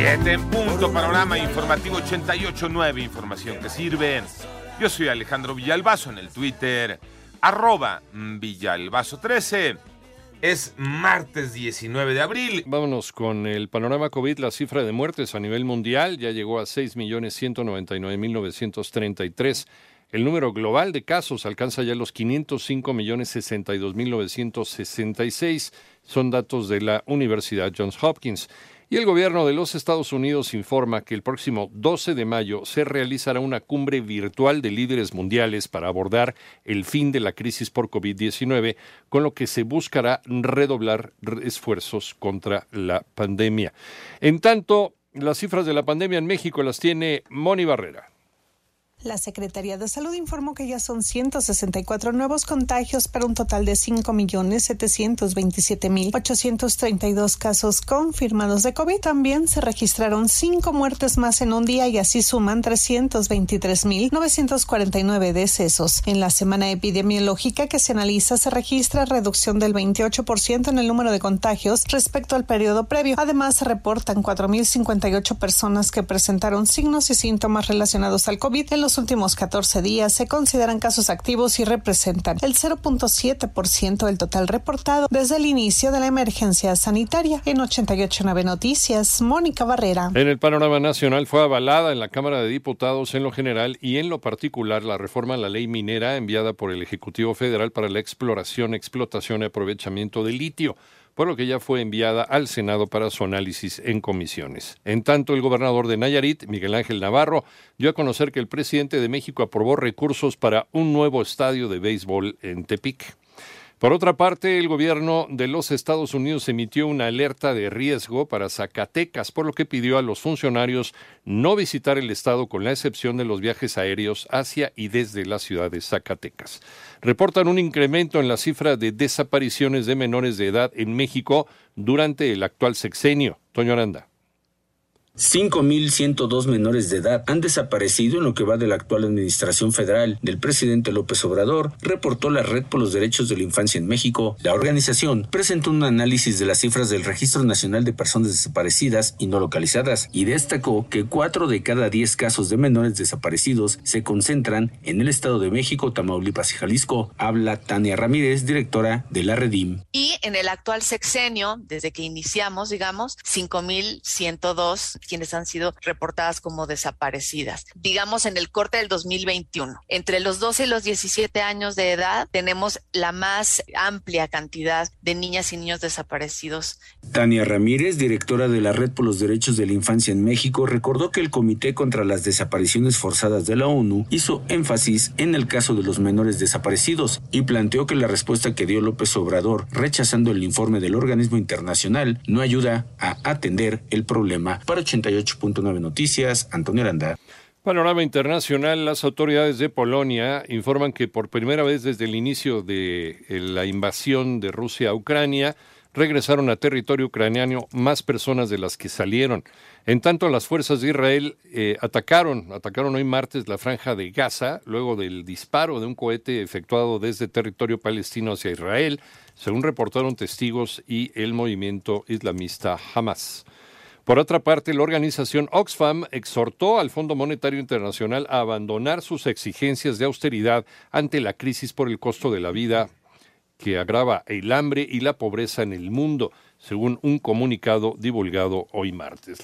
7 en punto, panorama informativo 88.9, información que sirve. Yo soy Alejandro Villalbazo en el Twitter, arroba Villalbazo13. Es martes 19 de abril. Vámonos con el panorama COVID. La cifra de muertes a nivel mundial ya llegó a 6.199.933. El número global de casos alcanza ya los 505.062.966. Son datos de la Universidad Johns Hopkins. Y el gobierno de los Estados Unidos informa que el próximo 12 de mayo se realizará una cumbre virtual de líderes mundiales para abordar el fin de la crisis por COVID-19, con lo que se buscará redoblar esfuerzos contra la pandemia. En tanto, las cifras de la pandemia en México las tiene Moni Barrera. La Secretaría de Salud informó que ya son 164 nuevos contagios para un total de 5.727.832 casos confirmados de COVID. También se registraron cinco muertes más en un día y así suman 323.949 decesos. En la semana epidemiológica que se analiza se registra reducción del 28% en el número de contagios respecto al periodo previo. Además, se reportan 4.058 personas que presentaron signos y síntomas relacionados al COVID en los últimos 14 días se consideran casos activos y representan el 0.7% del total reportado desde el inicio de la emergencia sanitaria. En 889 Noticias, Mónica Barrera. En el panorama nacional fue avalada en la Cámara de Diputados en lo general y en lo particular la reforma a la ley minera enviada por el Ejecutivo Federal para la exploración, explotación y aprovechamiento de litio por lo que ya fue enviada al Senado para su análisis en comisiones. En tanto, el gobernador de Nayarit, Miguel Ángel Navarro, dio a conocer que el presidente de México aprobó recursos para un nuevo estadio de béisbol en Tepic. Por otra parte, el gobierno de los Estados Unidos emitió una alerta de riesgo para Zacatecas, por lo que pidió a los funcionarios no visitar el estado con la excepción de los viajes aéreos hacia y desde la ciudad de Zacatecas. Reportan un incremento en la cifra de desapariciones de menores de edad en México durante el actual sexenio. Toño Aranda. 5.102 menores de edad han desaparecido en lo que va de la actual administración federal del presidente López Obrador, reportó la Red por los Derechos de la Infancia en México. La organización presentó un análisis de las cifras del Registro Nacional de Personas Desaparecidas y No Localizadas y destacó que cuatro de cada diez casos de menores desaparecidos se concentran en el Estado de México, Tamaulipas y Jalisco. Habla Tania Ramírez, directora de la Redim. Y en el actual sexenio, desde que iniciamos, digamos, 5.102 quienes han sido reportadas como desaparecidas. Digamos, en el corte del 2021, entre los 12 y los 17 años de edad, tenemos la más amplia cantidad de niñas y niños desaparecidos. Tania Ramírez, directora de la Red por los Derechos de la Infancia en México, recordó que el Comité contra las Desapariciones Forzadas de la ONU hizo énfasis en el caso de los menores desaparecidos y planteó que la respuesta que dio López Obrador, rechazando el informe del organismo internacional, no ayuda a atender el problema. Para 88.9 Noticias, Antonio Aranda. Panorama internacional, las autoridades de Polonia informan que por primera vez desde el inicio de eh, la invasión de Rusia a Ucrania, regresaron a territorio ucraniano más personas de las que salieron. En tanto, las fuerzas de Israel eh, atacaron, atacaron hoy martes la franja de Gaza, luego del disparo de un cohete efectuado desde territorio palestino hacia Israel, según reportaron testigos y el movimiento islamista Hamas. Por otra parte, la organización Oxfam exhortó al Fondo Monetario Internacional a abandonar sus exigencias de austeridad ante la crisis por el costo de la vida que agrava el hambre y la pobreza en el mundo, según un comunicado divulgado hoy martes.